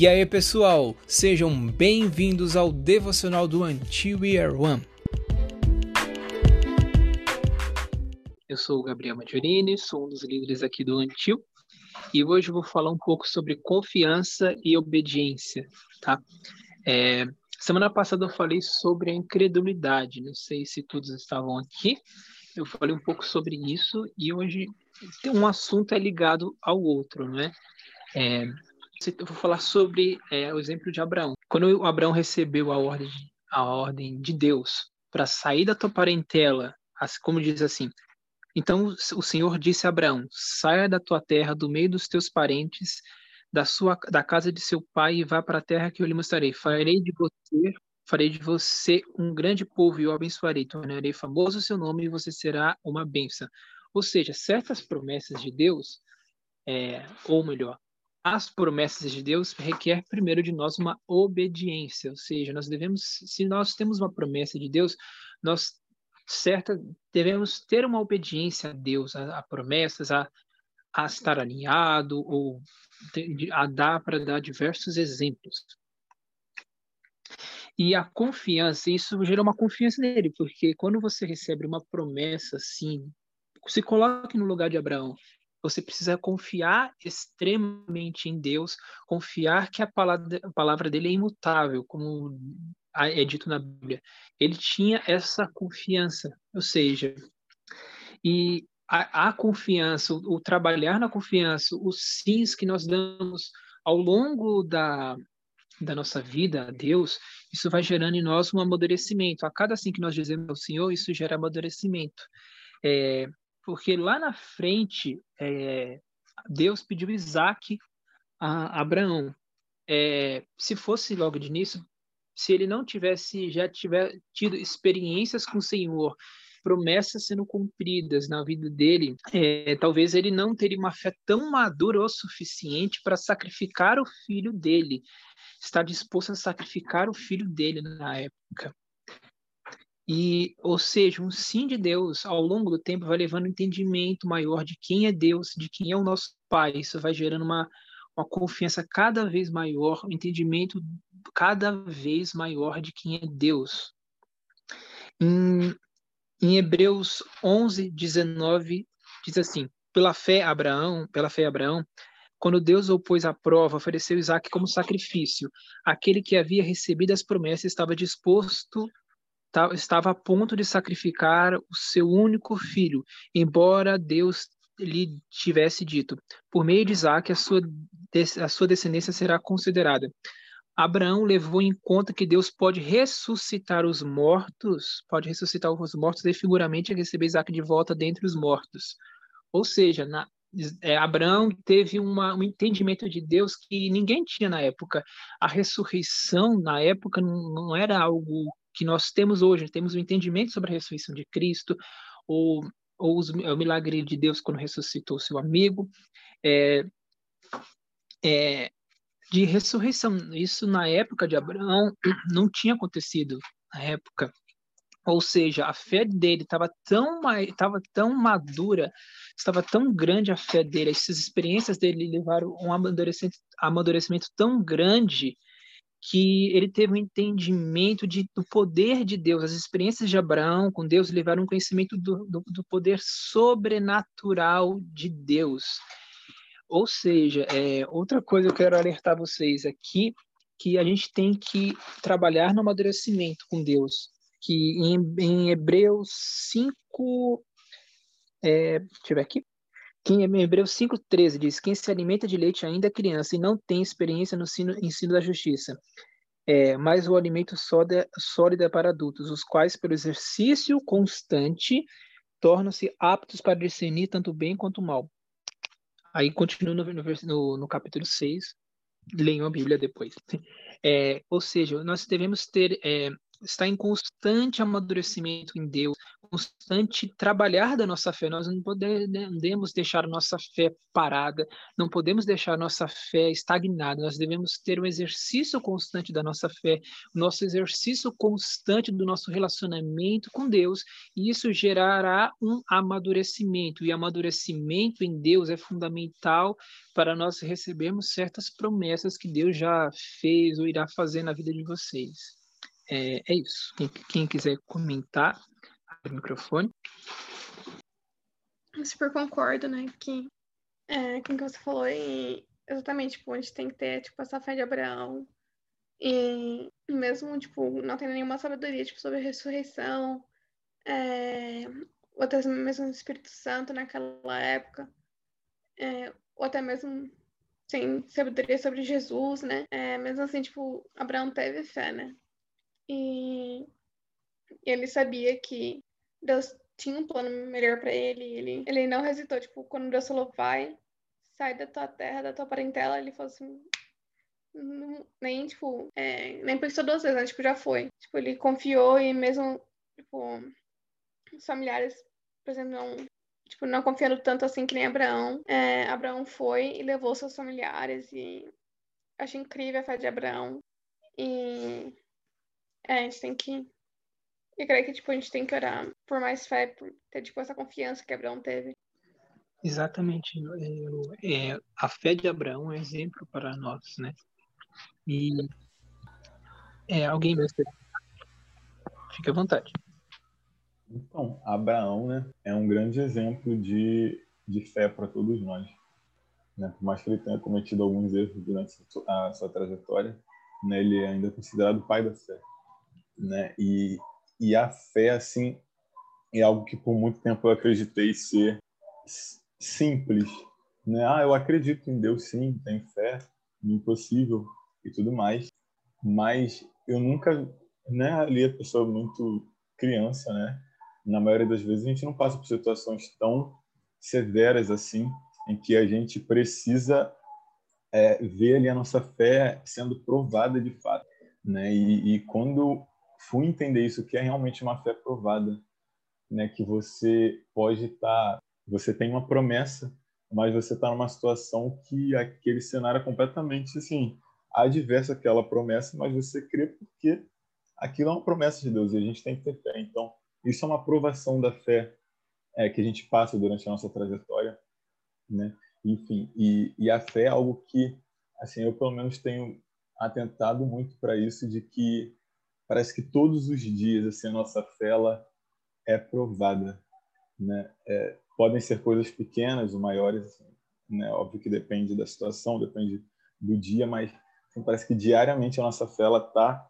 E aí, pessoal, sejam bem-vindos ao devocional do Are One. Eu sou o Gabriel Maggiorini, sou um dos líderes aqui do Antil e hoje vou falar um pouco sobre confiança e obediência, tá? É, semana passada eu falei sobre a incredulidade, não sei se todos estavam aqui, eu falei um pouco sobre isso e hoje um assunto é ligado ao outro, não é? Eu vou falar sobre é, o exemplo de Abraão. Quando Abraão recebeu a ordem, a ordem de Deus para sair da tua parentela, como diz assim, então o Senhor disse a Abraão: Saia da tua terra, do meio dos teus parentes, da sua da casa de seu pai e vá para a terra que eu lhe mostrarei. Farei de você, farei de você um grande povo e o abençoarei. Tornarei famoso o seu nome e você será uma bênção. Ou seja, certas promessas de Deus, é, ou melhor, as promessas de Deus requer primeiro de nós uma obediência, ou seja, nós devemos, se nós temos uma promessa de Deus, nós certa, devemos ter uma obediência a Deus, a, a promessas, a, a estar alinhado ou a dar para dar diversos exemplos. E a confiança, isso gera uma confiança nele, porque quando você recebe uma promessa assim, se coloque no lugar de Abraão. Você precisa confiar extremamente em Deus, confiar que a palavra, a palavra dele é imutável, como é dito na Bíblia. Ele tinha essa confiança, ou seja, e a, a confiança, o, o, trabalhar na confiança, os sims que nós damos ao longo da, da nossa vida a Deus, isso vai gerando em nós um amadurecimento. A cada sim que nós dizemos ao Senhor, isso gera amadurecimento. É, porque lá na frente, é, Deus pediu Isaac a Abraão. É, se fosse logo de início, se ele não tivesse já tiver tido experiências com o Senhor, promessas sendo cumpridas na vida dele, é, talvez ele não teria uma fé tão madura o suficiente para sacrificar o filho dele, estar disposto a sacrificar o filho dele na época. E, ou seja, um sim de Deus ao longo do tempo vai levando um entendimento maior de quem é Deus, de quem é o nosso Pai. Isso vai gerando uma, uma confiança cada vez maior, um entendimento cada vez maior de quem é Deus. Em, em Hebreus 11, 19, diz assim: pela fé Abraão, pela fé Abraão, quando Deus o pôs à prova, ofereceu Isaac como sacrifício. Aquele que havia recebido as promessas estava disposto, estava a ponto de sacrificar o seu único filho, embora Deus lhe tivesse dito: por meio de Isaac a sua, a sua descendência será considerada. Abraão levou em conta que Deus pode ressuscitar os mortos, pode ressuscitar os mortos e figuramente receber Isaac de volta dentre os mortos. Ou seja, na, é, Abraão teve uma, um entendimento de Deus que ninguém tinha na época. A ressurreição, na época, não, não era algo que nós temos hoje. Temos o um entendimento sobre a ressurreição de Cristo, ou, ou os, o milagre de Deus quando ressuscitou seu amigo. É, é, de ressurreição. Isso na época de Abraão não tinha acontecido na época. Ou seja, a fé dele estava tão, estava tão madura, estava tão grande a fé dele, essas experiências dele levaram um amadurecimento, amadurecimento tão grande que ele teve um entendimento de, do poder de Deus. As experiências de Abraão com Deus levaram um conhecimento do, do, do poder sobrenatural de Deus. Ou seja, é, outra coisa que eu quero alertar vocês aqui, que a gente tem que trabalhar no amadurecimento com Deus, que em, em Hebreus 5, é, deixa eu ver aqui, que em Hebreus 5,13 diz, quem se alimenta de leite ainda é criança e não tem experiência no ensino, ensino da justiça, é, mas o alimento sólido, sólido é para adultos, os quais, pelo exercício constante, tornam-se aptos para discernir tanto bem quanto mal. Aí continua no, no, no capítulo 6, leiam a Bíblia depois. É, ou seja, nós devemos ter é, está em constante amadurecimento em Deus, constante trabalhar da nossa fé. Nós não podemos deixar a nossa fé parada, não podemos deixar nossa fé estagnada. Nós devemos ter um exercício constante da nossa fé, nosso exercício constante do nosso relacionamento com Deus, e isso gerará um amadurecimento. E amadurecimento em Deus é fundamental para nós recebermos certas promessas que Deus já fez ou irá fazer na vida de vocês. É, é isso. Quem, quem quiser comentar, o microfone. Eu super concordo, né? Que é, com o que você falou, e exatamente, tipo, a gente tem que ter, tipo, essa fé de Abraão. E mesmo, tipo, não tendo nenhuma sabedoria, tipo, sobre a ressurreição, é, ou até mesmo o Espírito Santo naquela época, é, ou até mesmo sem sabedoria sobre Jesus, né? É, mesmo assim, tipo, Abraão teve fé, né? E ele sabia que Deus tinha um plano melhor para ele, ele. Ele não hesitou, tipo, quando Deus falou, vai, sai da tua terra, da tua parentela, ele falou assim, nem, tipo, é, nem pensou duas vezes, né? Tipo, já foi. Tipo, ele confiou e mesmo, tipo, os familiares, por exemplo, não, tipo, não confiando tanto assim que nem Abraão, é, Abraão foi e levou seus familiares e acho incrível a fé de Abraão. E é, a gente tem que e creio que tipo, a gente tem que orar por mais fé, por ter tipo, essa confiança que Abraão teve. Exatamente. É, a fé de Abraão é exemplo para nós, né? E é, alguém mais Fique à vontade. Então, Abraão né, é um grande exemplo de, de fé para todos nós. Né? Por mais que ele tenha cometido alguns erros durante a sua trajetória, né, ele é ainda considerado o pai da fé. Né? E e a fé, assim, é algo que por muito tempo eu acreditei ser simples. Né? Ah, eu acredito em Deus, sim, tenho fé no impossível e tudo mais. Mas eu nunca, né, ali a pessoa muito criança, né? Na maioria das vezes a gente não passa por situações tão severas assim, em que a gente precisa é, ver ali a nossa fé sendo provada de fato, né? E, e quando fui entender isso que é realmente uma fé provada, né? Que você pode estar, tá, você tem uma promessa, mas você está numa situação que aquele cenário é completamente assim adverso àquela promessa, mas você crê porque aquilo é uma promessa de Deus e a gente tem que ter fé. Então, isso é uma aprovação da fé é, que a gente passa durante a nossa trajetória, né? Enfim, e, e a fé é algo que, assim, eu pelo menos tenho atentado muito para isso de que parece que todos os dias assim a nossa fé ela é provada, né? É, podem ser coisas pequenas ou maiores, assim, né? Óbvio que depende da situação, depende do dia, mas assim, parece que diariamente a nossa fé está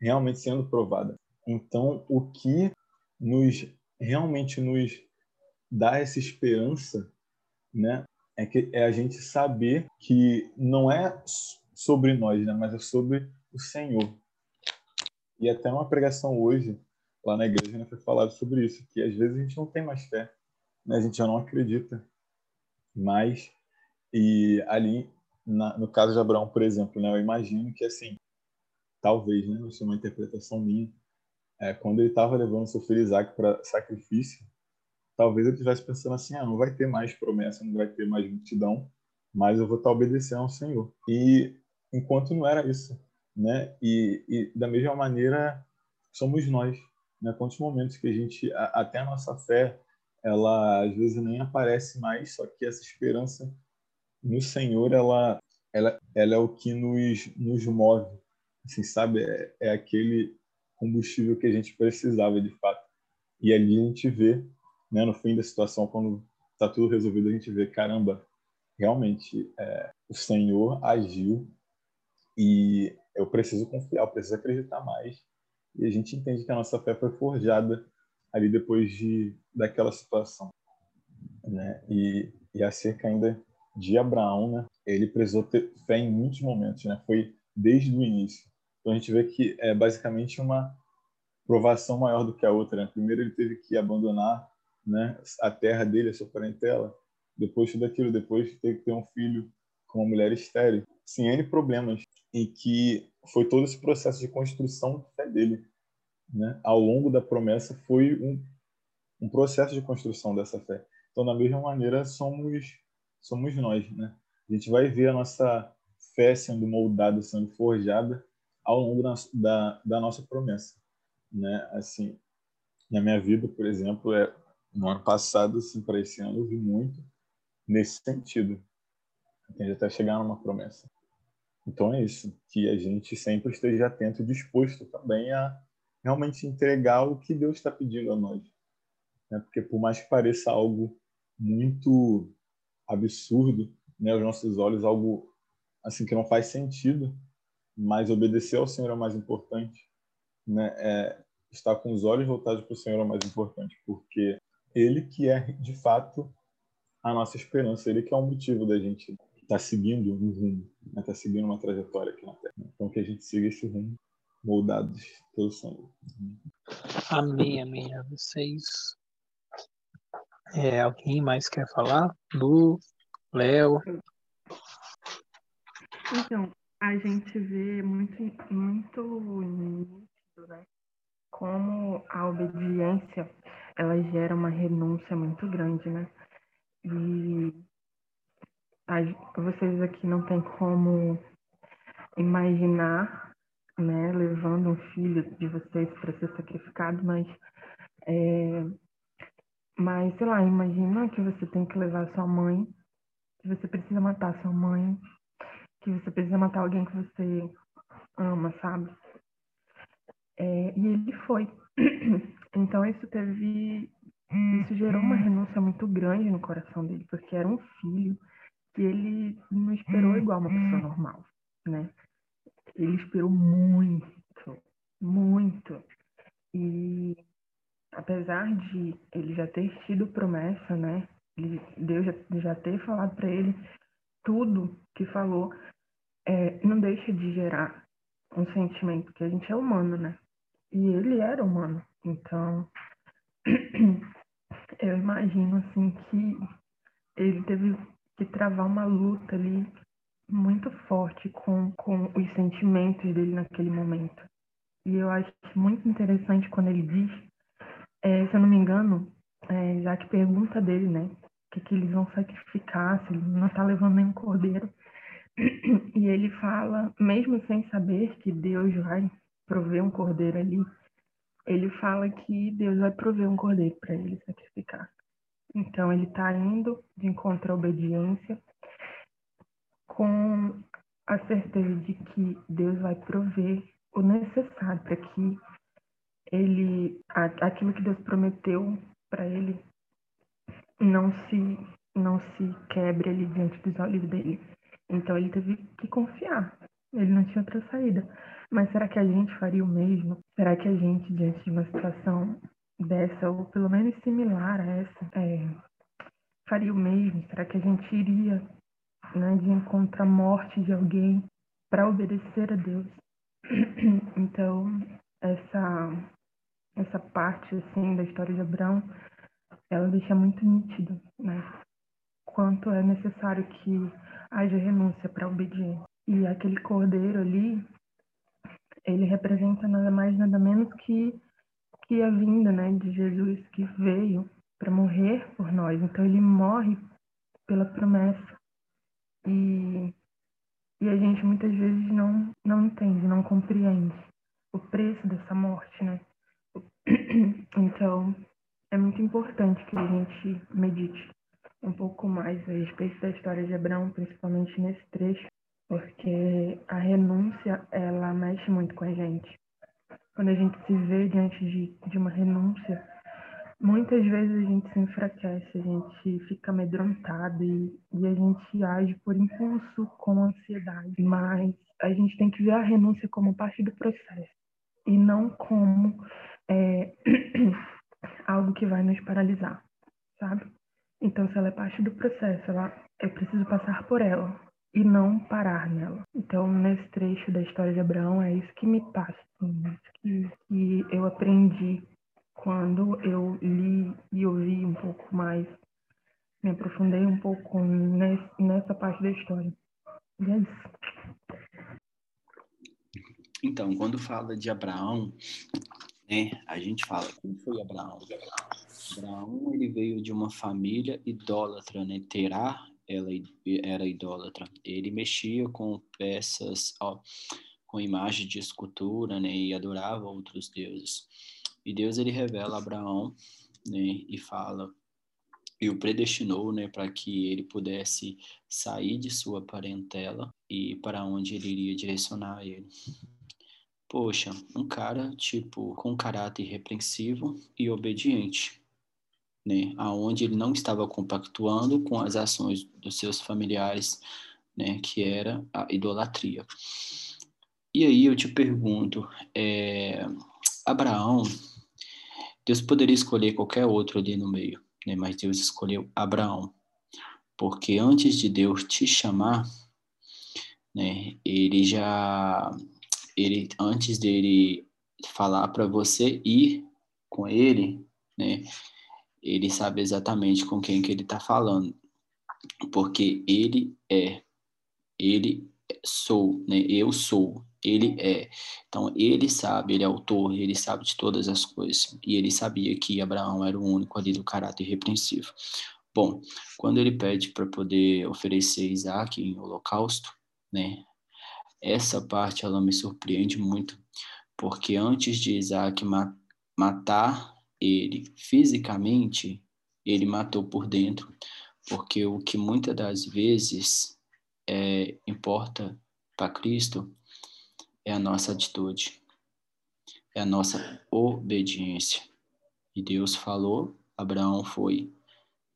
realmente sendo provada. Então, o que nos realmente nos dá essa esperança, né? É que é a gente saber que não é sobre nós, né? Mas é sobre o Senhor. E até uma pregação hoje, lá na igreja, né, foi falado sobre isso, que às vezes a gente não tem mais fé, né? a gente já não acredita mais. E ali, na, no caso de Abraão, por exemplo, né, eu imagino que, assim, talvez, né, isso é uma interpretação minha, é, quando ele estava levando seu filho Isaac para sacrifício, talvez ele estivesse pensando assim, ah, não vai ter mais promessa, não vai ter mais multidão, mas eu vou estar obedecendo ao Senhor. E enquanto não era isso, né? E, e da mesma maneira somos nós, né? Quantos momentos que a gente a, até a nossa fé ela às vezes nem aparece mais, só que essa esperança no Senhor ela ela, ela é o que nos nos move, assim, sabe? É, é aquele combustível que a gente precisava de fato. E ali a gente vê, né, no fim da situação, quando está tudo resolvido, a gente vê, caramba, realmente é, o Senhor agiu e eu preciso confiar, eu preciso acreditar mais. E a gente entende que a nossa fé foi forjada ali depois de daquela situação, né? E, e acerca ainda de Abraão, né? Ele precisou ter fé em muitos momentos, né? Foi desde o início. Então a gente vê que é basicamente uma provação maior do que a outra. Né? Primeiro ele teve que abandonar, né? A terra dele, a sua parentela. Depois tudo aquilo, depois teve que ter um filho com uma mulher estéril. Sim, N problemas em que foi todo esse processo de construção da fé dele. né, ao longo da promessa foi um, um processo de construção dessa fé. Então, da mesma maneira, somos somos nós, né? A gente vai ver a nossa fé sendo moldada, sendo forjada ao longo da, da, da nossa promessa, né? Assim, na minha vida, por exemplo, é no ano passado, assim, para esse ano, eu vi muito nesse sentido. Até chegar numa promessa. Então é isso, que a gente sempre esteja atento e disposto também a realmente entregar o que Deus está pedindo a nós. Né? Porque por mais que pareça algo muito absurdo, né, aos nossos olhos, algo assim que não faz sentido, mas obedecer ao Senhor é o mais importante, né? É, estar com os olhos voltados para o Senhor é o mais importante, porque Ele que é de fato a nossa esperança, Ele que é o motivo da gente estar tá seguindo um rumo, estar né? tá seguindo uma trajetória aqui na Terra. Então que a gente siga esse rumo moldados pelo Senhor. Amém, amém. A vocês. É, alguém mais quer falar? Lu, Léo? Então, a gente vê muito, muito nítido, né? Como a obediência, ela gera uma renúncia muito grande, né? E vocês aqui não tem como imaginar né, levando um filho de vocês para ser sacrificado, mas, é, mas sei lá, imagina que você tem que levar sua mãe, que você precisa matar sua mãe, que você precisa matar alguém que você ama, sabe? É, e ele foi. Então isso teve, isso gerou uma renúncia muito grande no coração dele, porque era um filho que ele não esperou igual uma pessoa normal, né? ele esperou muito, muito. E apesar de ele já ter tido promessa, né? Ele, Deus já, já ter falado para ele tudo que falou, é, não deixa de gerar um sentimento que a gente é humano, né? E ele era humano. Então, eu imagino assim que ele teve que travar uma luta ali muito forte com, com os sentimentos dele naquele momento. E eu acho muito interessante quando ele diz, é, se eu não me engano, é, já que pergunta dele, né? O que, que eles vão sacrificar, se ele não está levando nenhum cordeiro. E ele fala, mesmo sem saber que Deus vai prover um cordeiro ali, ele fala que Deus vai prover um cordeiro para ele sacrificar. Então ele está indo de encontro à obediência com a certeza de que Deus vai prover o necessário para que ele aquilo que Deus prometeu para ele não se não se quebre ali diante dos olhos dele. Então ele teve que confiar. Ele não tinha outra saída. Mas será que a gente faria o mesmo? Será que a gente diante de uma situação dessa ou pelo menos similar a essa é, faria o mesmo? Será que a gente iria né, de encontrar a morte de alguém para obedecer a Deus. Então, essa essa parte assim da história de Abraão, ela deixa muito nítido, né? Quanto é necessário que haja renúncia para obediência. E aquele cordeiro ali, ele representa nada mais nada menos que que a vinda, né, de Jesus que veio para morrer por nós. Então ele morre pela promessa e, e a gente muitas vezes não, não entende, não compreende o preço dessa morte, né? Então, é muito importante que a gente medite um pouco mais a respeito da história de Abraão, principalmente nesse trecho, porque a renúncia, ela mexe muito com a gente. Quando a gente se vê diante de, de uma renúncia, Muitas vezes a gente se enfraquece, a gente fica amedrontado e, e a gente age por impulso com ansiedade. Mas a gente tem que ver a renúncia como parte do processo e não como é, algo que vai nos paralisar, sabe? Então, se ela é parte do processo, ela, eu preciso passar por ela e não parar nela. Então, nesse trecho da história de Abraão, é isso que me passa, assim, isso que, que eu aprendi quando eu li e ouvi um pouco mais, me aprofundei um pouco nessa parte da história. E é isso. Então, quando fala de Abraão, né, a gente fala, quem foi Abraão? Abraão, ele veio de uma família idólatra, né? Terá, ela era idólatra. Ele mexia com peças, ó, com imagem de escultura, né? E adorava outros deuses. E Deus, ele revela a Abraão, né? E fala, e o predestinou, né? Para que ele pudesse sair de sua parentela e para onde ele iria direcionar ele. Poxa, um cara, tipo, com caráter irrepreensível e obediente, né? Aonde ele não estava compactuando com as ações dos seus familiares, né? Que era a idolatria. E aí eu te pergunto, é, Abraão, Deus poderia escolher qualquer outro ali no meio, né? Mas Deus escolheu Abraão, porque antes de Deus te chamar, né? Ele já ele antes dele falar para você ir com ele, né? Ele sabe exatamente com quem que ele está falando, porque ele é, ele sou, né? Eu sou, ele é. Então ele sabe, ele é autor, ele sabe de todas as coisas e ele sabia que Abraão era o único ali do caráter irrepreensível. Bom, quando ele pede para poder oferecer Isaac em holocausto, né? Essa parte ela me surpreende muito, porque antes de Isaac ma matar ele fisicamente, ele matou por dentro, porque o que muitas das vezes é, importa para Cristo é a nossa atitude, é a nossa obediência. E Deus falou, Abraão foi.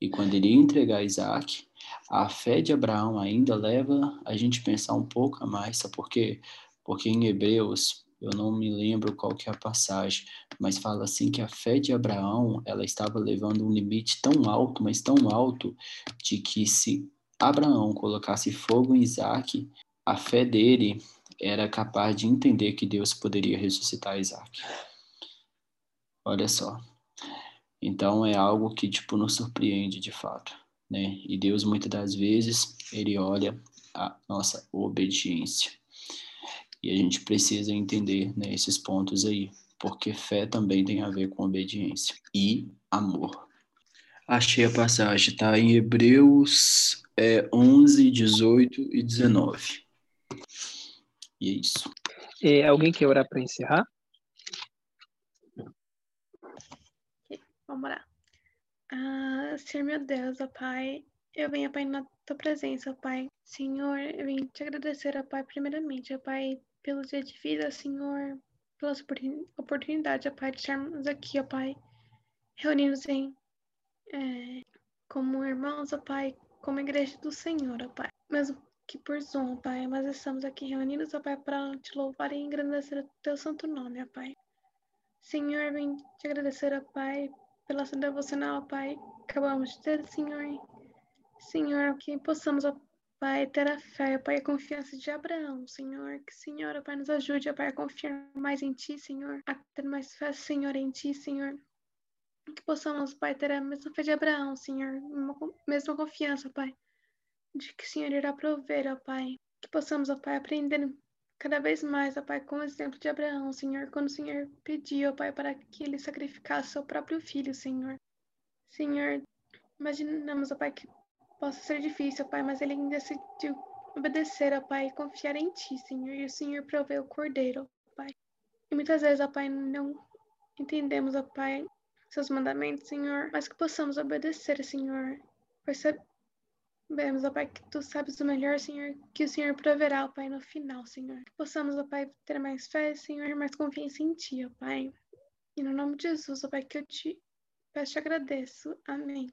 E quando ele entregar Isaac, a fé de Abraão ainda leva a gente pensar um pouco a mais, sabe por quê? Porque em Hebreus, eu não me lembro qual que é a passagem, mas fala assim que a fé de Abraão, ela estava levando um limite tão alto, mas tão alto, de que se Abraão colocasse fogo em Isaac, a fé dele era capaz de entender que Deus poderia ressuscitar Isaac. Olha só. Então é algo que tipo nos surpreende de fato né? E Deus muitas das vezes ele olha a nossa obediência. E a gente precisa entender né, esses pontos aí, porque fé também tem a ver com obediência e amor. Achei a passagem, tá? Em Hebreus é, 11, 18 e 19. E é isso. É, alguém quer orar para encerrar? Vamos lá. Ah, Senhor meu Deus, ó Pai, eu venho, ó Pai, na tua presença, ó Pai. Senhor, eu venho te agradecer, ó Pai, primeiramente, ó Pai, pelo dia de vida, Senhor, pela oportunidade, ó Pai, de estarmos aqui, ó Pai, reunidos em, é, como irmãos, ó Pai, como igreja do Senhor, ó Pai. Mesmo que por Zoom, ó Pai, mas estamos aqui reunidos, ó Pai, para te louvar e engrandecer o teu santo nome, ó Pai. Senhor, venho te agradecer, ó Pai, pela sua devocional, Pai, acabamos de ter, Senhor. Senhor, que possamos, ó Pai, ter a fé, Pai, a confiança de Abraão, Senhor. Que, Senhor, Pai, nos ajude, Pai, a confiar mais em Ti, Senhor. A ter mais fé, Senhor, em Ti, Senhor. Que possamos, Pai, ter a mesma fé de Abraão, Senhor. Mesma confiança, Pai. De que o Senhor irá prover, ó Pai. Que possamos, ó Pai, aprender cada vez mais, ó Pai, com o exemplo de Abraão, Senhor, quando o Senhor pediu, ó Pai, para que ele sacrificasse seu próprio filho, Senhor. Senhor, imaginamos, ó Pai, que possa ser difícil, Pai, mas ele decidiu obedecer, ó Pai, e confiar em Ti, Senhor, e o Senhor proveu o cordeiro, ó Pai. E muitas vezes, ó Pai, não entendemos, ó Pai, seus mandamentos, Senhor, mas que possamos obedecer, Senhor, perceber Vemos, ó Pai, que Tu sabes o melhor, Senhor, que o Senhor proverá, ó Pai, no final, Senhor. Que possamos, ó Pai, ter mais fé, Senhor, mais confiança em Ti, ó Pai. E no nome de Jesus, ó Pai, que eu te peço e agradeço. Amém.